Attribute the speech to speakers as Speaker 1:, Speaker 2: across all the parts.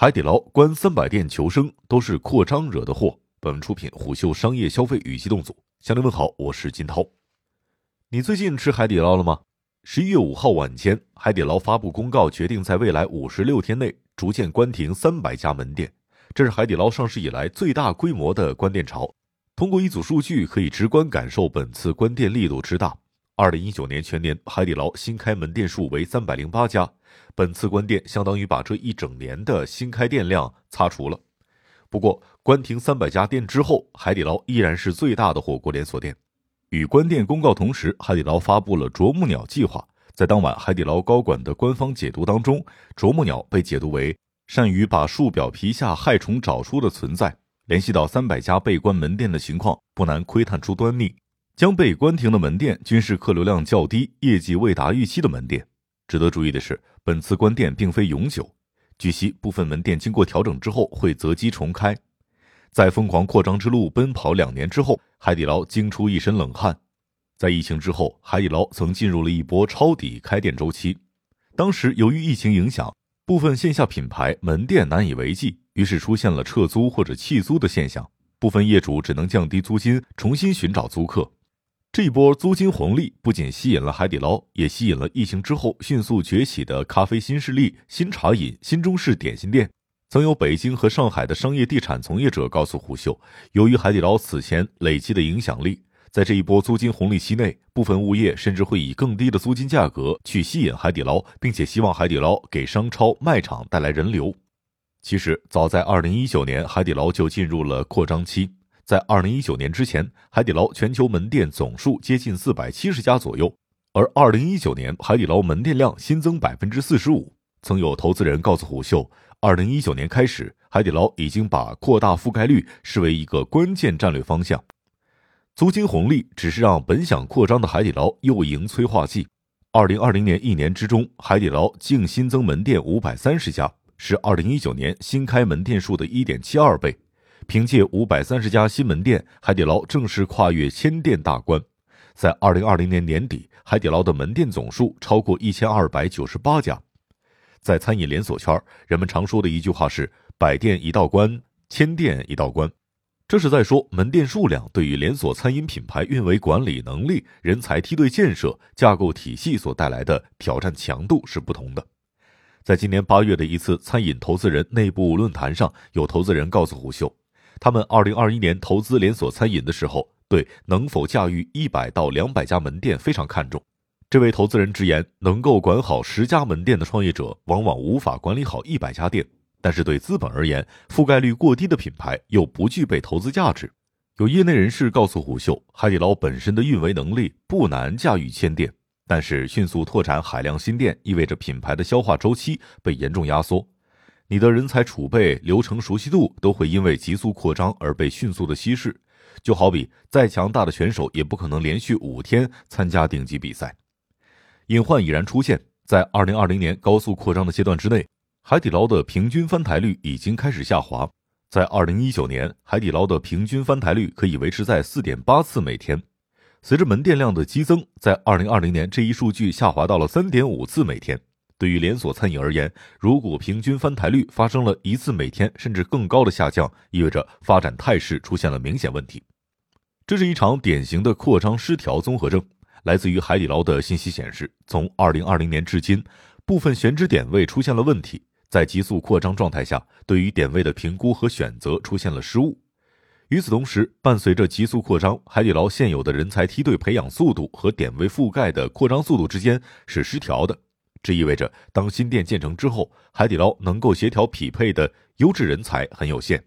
Speaker 1: 海底捞关三百店求生，都是扩张惹的祸。本文出品虎嗅商业消费与机动组。向您问好，我是金涛。你最近吃海底捞了吗？十一月五号晚间，海底捞发布公告，决定在未来五十六天内逐渐关停三百家门店。这是海底捞上市以来最大规模的关店潮。通过一组数据，可以直观感受本次关店力度之大。二零一九年全年，海底捞新开门店数为三百零八家，本次关店相当于把这一整年的新开店量擦除了。不过，关停三百家店之后，海底捞依然是最大的火锅连锁店。与关店公告同时，海底捞发布了“啄木鸟计划”。在当晚，海底捞高管的官方解读当中，“啄木鸟”被解读为善于把树表皮下害虫找出的存在。联系到三百家被关门店的情况，不难窥探出端倪。将被关停的门店均是客流量较低、业绩未达预期的门店。值得注意的是，本次关店并非永久。据悉，部分门店经过调整之后会择机重开。在疯狂扩张之路奔跑两年之后，海底捞惊出一身冷汗。在疫情之后，海底捞曾进入了一波抄底开店周期。当时由于疫情影响，部分线下品牌门店难以为继，于是出现了撤租或者弃租的现象。部分业主只能降低租金，重新寻找租客。这一波租金红利不仅吸引了海底捞，也吸引了疫情之后迅速崛起的咖啡新势力新茶饮、新中式点心店。曾有北京和上海的商业地产从业者告诉虎嗅，由于海底捞此前累积的影响力，在这一波租金红利期内，部分物业甚至会以更低的租金价格去吸引海底捞，并且希望海底捞给商超卖场带来人流。其实，早在2019年，海底捞就进入了扩张期。在二零一九年之前，海底捞全球门店总数接近四百七十家左右，而二零一九年海底捞门店量新增百分之四十五。曾有投资人告诉虎嗅，二零一九年开始，海底捞已经把扩大覆盖率视为一个关键战略方向。租金红利只是让本想扩张的海底捞又迎催化剂。二零二零年一年之中，海底捞净新增门店五百三十家，是二零一九年新开门店数的一点七二倍。凭借五百三十家新门店，海底捞正式跨越千店大关。在二零二零年年底，海底捞的门店总数超过一千二百九十八家。在餐饮连锁圈，人们常说的一句话是“百店一道关，千店一道关”，这是在说门店数量对于连锁餐饮品牌运维管理能力、人才梯队建设、架构体系所带来的挑战强度是不同的。在今年八月的一次餐饮投资人内部论坛上，有投资人告诉虎嗅。他们二零二一年投资连锁餐饮的时候，对能否驾驭一百到两百家门店非常看重。这位投资人直言，能够管好十家门店的创业者，往往无法管理好一百家店。但是对资本而言，覆盖率过低的品牌又不具备投资价值。有业内人士告诉虎嗅，海底捞本身的运维能力不难驾驭千店，但是迅速拓展海量新店，意味着品牌的消化周期被严重压缩。你的人才储备、流程熟悉度都会因为急速扩张而被迅速的稀释，就好比再强大的选手也不可能连续五天参加顶级比赛。隐患已然出现在二零二零年高速扩张的阶段之内，海底捞的平均翻台率已经开始下滑。在二零一九年，海底捞的平均翻台率可以维持在四点八次每天，随着门店量的激增，在二零二零年这一数据下滑到了三点五次每天。对于连锁餐饮而言，如果平均翻台率发生了一次每天甚至更高的下降，意味着发展态势出现了明显问题。这是一场典型的扩张失调综合症。来自于海底捞的信息显示，从2020年至今，部分选址点位出现了问题，在急速扩张状态下，对于点位的评估和选择出现了失误。与此同时，伴随着急速扩张，海底捞现有的人才梯队培养速度和点位覆盖的扩张速度之间是失调的。这意味着，当新店建成之后，海底捞能够协调匹配的优质人才很有限。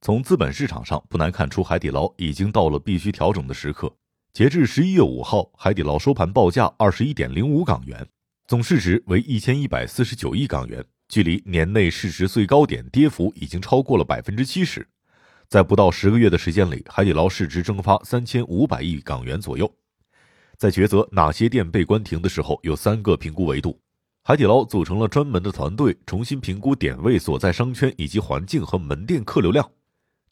Speaker 1: 从资本市场上不难看出，海底捞已经到了必须调整的时刻。截至十一月五号，海底捞收盘报价二十一点零五港元，总市值为一千一百四十九亿港元，距离年内市值最高点跌幅已经超过了百分之七十。在不到十个月的时间里，海底捞市值蒸发三千五百亿港元左右。在抉择哪些店被关停的时候，有三个评估维度。海底捞组成了专门的团队，重新评估点位所在商圈以及环境和门店客流量。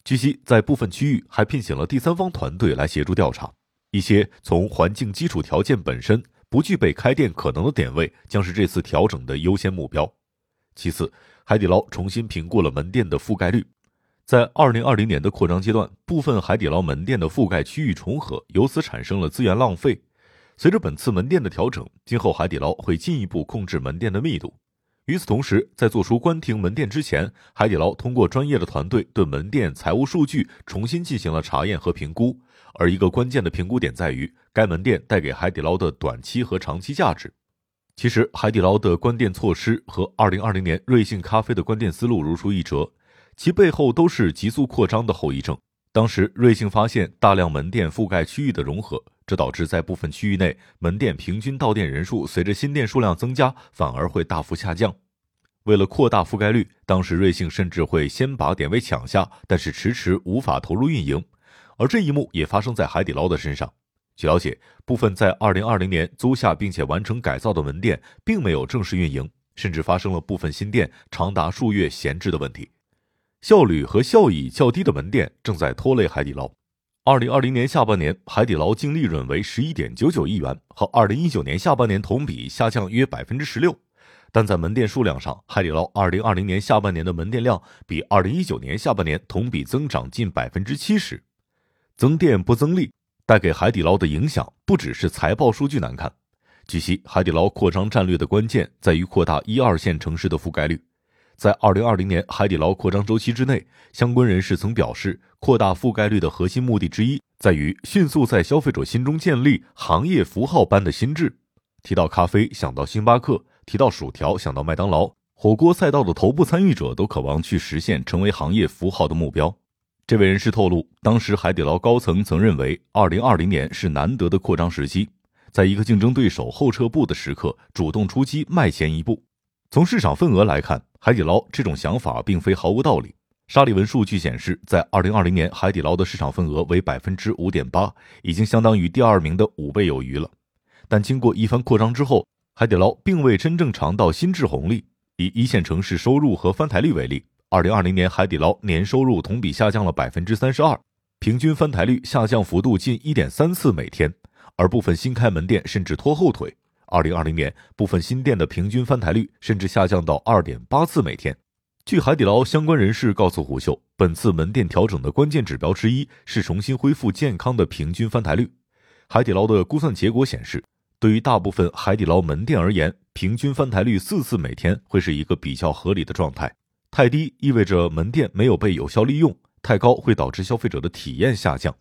Speaker 1: 据悉，在部分区域还聘请了第三方团队来协助调查。一些从环境基础条件本身不具备开店可能的点位，将是这次调整的优先目标。其次，海底捞重新评估了门店的覆盖率。在二零二零年的扩张阶段，部分海底捞门店的覆盖区域重合，由此产生了资源浪费。随着本次门店的调整，今后海底捞会进一步控制门店的密度。与此同时，在做出关停门店之前，海底捞通过专业的团队对门店财务数据重新进行了查验和评估。而一个关键的评估点在于，该门店带给海底捞的短期和长期价值。其实，海底捞的关店措施和二零二零年瑞幸咖啡的关店思路如出一辙。其背后都是急速扩张的后遗症。当时，瑞幸发现大量门店覆盖区域的融合，这导致在部分区域内，门店平均到店人数随着新店数量增加，反而会大幅下降。为了扩大覆盖率，当时瑞幸甚至会先把点位抢下，但是迟迟无法投入运营。而这一幕也发生在海底捞的身上。据了解，部分在2020年租下并且完成改造的门店，并没有正式运营，甚至发生了部分新店长达数月闲置的问题。效率和效益较低的门店正在拖累海底捞。二零二零年下半年，海底捞净利润为十一点九九亿元，和二零一九年下半年同比下降约百分之十六。但在门店数量上，海底捞二零二零年下半年的门店量比二零一九年下半年同比增长近百分之七十。增店不增利，带给海底捞的影响不只是财报数据难看。据悉，海底捞扩张战略的关键在于扩大一二线城市的覆盖率。在二零二零年海底捞扩张周期之内，相关人士曾表示，扩大覆盖率的核心目的之一在于迅速在消费者心中建立行业符号般的心智。提到咖啡，想到星巴克；提到薯条，想到麦当劳。火锅赛道的头部参与者都渴望去实现成为行业符号的目标。这位人士透露，当时海底捞高层曾认为，二零二零年是难得的扩张时机，在一个竞争对手后撤步的时刻，主动出击，迈前一步。从市场份额来看，海底捞这种想法并非毫无道理。沙利文数据显示，在二零二零年，海底捞的市场份额为百分之五点八，已经相当于第二名的五倍有余了。但经过一番扩张之后，海底捞并未真正尝到心智红利。以一线城市收入和翻台率为例，二零二零年海底捞年收入同比下降了百分之三十二，平均翻台率下降幅度近一点三次每天，而部分新开门店甚至拖后腿。二零二零年，部分新店的平均翻台率甚至下降到二点八次每天。据海底捞相关人士告诉虎嗅，本次门店调整的关键指标之一是重新恢复健康的平均翻台率。海底捞的估算结果显示，对于大部分海底捞门店而言，平均翻台率四次每天会是一个比较合理的状态。太低意味着门店没有被有效利用，太高会导致消费者的体验下降。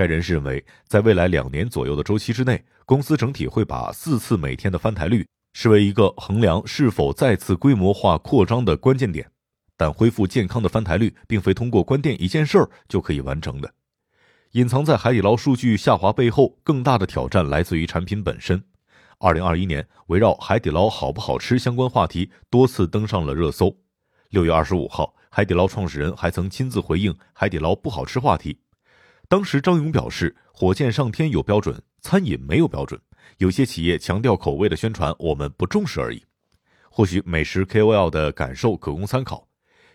Speaker 1: 该人士认为，在未来两年左右的周期之内，公司整体会把四次每天的翻台率视为一个衡量是否再次规模化扩张的关键点。但恢复健康的翻台率，并非通过关店一件事儿就可以完成的。隐藏在海底捞数据下滑背后，更大的挑战来自于产品本身。二零二一年，围绕海底捞好不好吃相关话题多次登上了热搜。六月二十五号，海底捞创始人还曾亲自回应海底捞不好吃话题。当时张勇表示，火箭上天有标准，餐饮没有标准。有些企业强调口味的宣传，我们不重视而已。或许美食 KOL 的感受可供参考。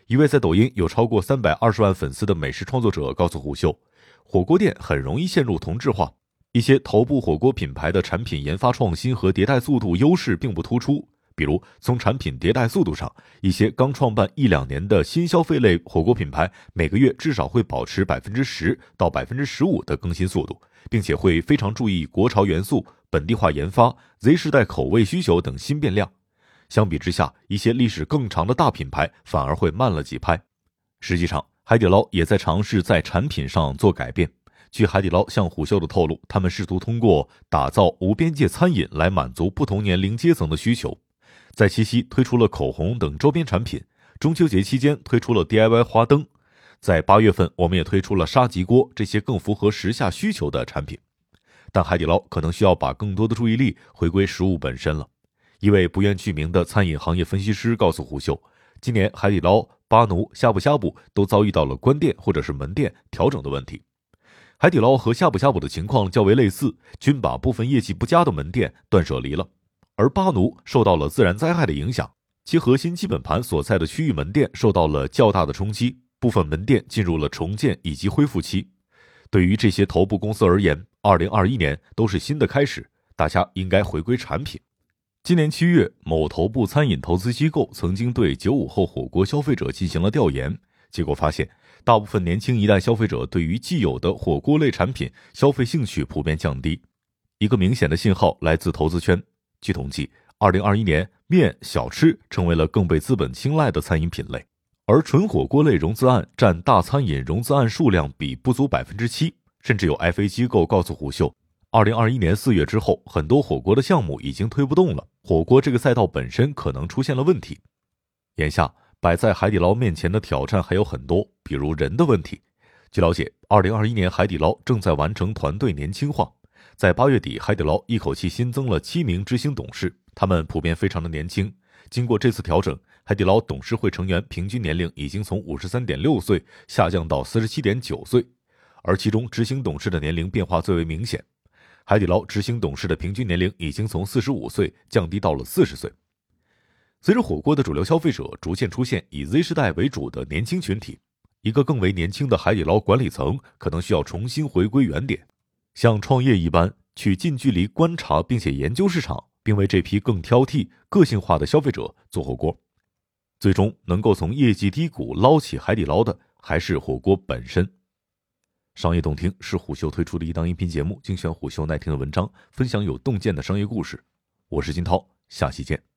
Speaker 1: 一位在抖音有超过三百二十万粉丝的美食创作者告诉虎嗅，火锅店很容易陷入同质化，一些头部火锅品牌的产品研发创新和迭代速度优势并不突出。比如，从产品迭代速度上，一些刚创办一两年的新消费类火锅品牌，每个月至少会保持百分之十到百分之十五的更新速度，并且会非常注意国潮元素、本地化研发、Z 时代口味需求等新变量。相比之下，一些历史更长的大品牌反而会慢了几拍。实际上，海底捞也在尝试在产品上做改变。据海底捞向虎嗅的透露，他们试图通过打造无边界餐饮来满足不同年龄阶层的需求。在七夕推出了口红等周边产品，中秋节期间推出了 DIY 花灯，在八月份我们也推出了砂棘锅这些更符合时下需求的产品。但海底捞可能需要把更多的注意力回归食物本身了。一位不愿具名的餐饮行业分析师告诉胡秀，今年海底捞、巴奴、呷哺呷哺都遭遇到了关店或者是门店调整的问题。海底捞和呷哺呷哺的情况较为类似，均把部分业绩不佳的门店断舍离了。而巴奴受到了自然灾害的影响，其核心基本盘所在的区域门店受到了较大的冲击，部分门店进入了重建以及恢复期。对于这些头部公司而言，二零二一年都是新的开始，大家应该回归产品。今年七月，某头部餐饮投资机构曾经对九五后火锅消费者进行了调研，结果发现，大部分年轻一代消费者对于既有的火锅类产品消费兴趣普遍降低。一个明显的信号来自投资圈。据统计，二零二一年，面小吃成为了更被资本青睐的餐饮品类，而纯火锅类融资案占大餐饮融资案数量比不足百分之七，甚至有 FA 机构告诉虎嗅。二零二一年四月之后，很多火锅的项目已经推不动了。火锅这个赛道本身可能出现了问题。眼下摆在海底捞面前的挑战还有很多，比如人的问题。据了解，二零二一年海底捞正在完成团队年轻化。在八月底，海底捞一口气新增了七名执行董事，他们普遍非常的年轻。经过这次调整，海底捞董事会成员平均年龄已经从五十三点六岁下降到四十七点九岁，而其中执行董事的年龄变化最为明显。海底捞执行董事的平均年龄已经从四十五岁降低到了四十岁。随着火锅的主流消费者逐渐出现以 Z 世代为主的年轻群体，一个更为年轻的海底捞管理层可能需要重新回归原点，像创业一般去近距离观察并且研究市场，并为这批更挑剔、个性化的消费者做火锅。最终能够从业绩低谷捞起海底捞的，还是火锅本身。商业洞听是虎嗅推出的一档音频节目，精选虎嗅耐听的文章，分享有洞见的商业故事。我是金涛，下期见。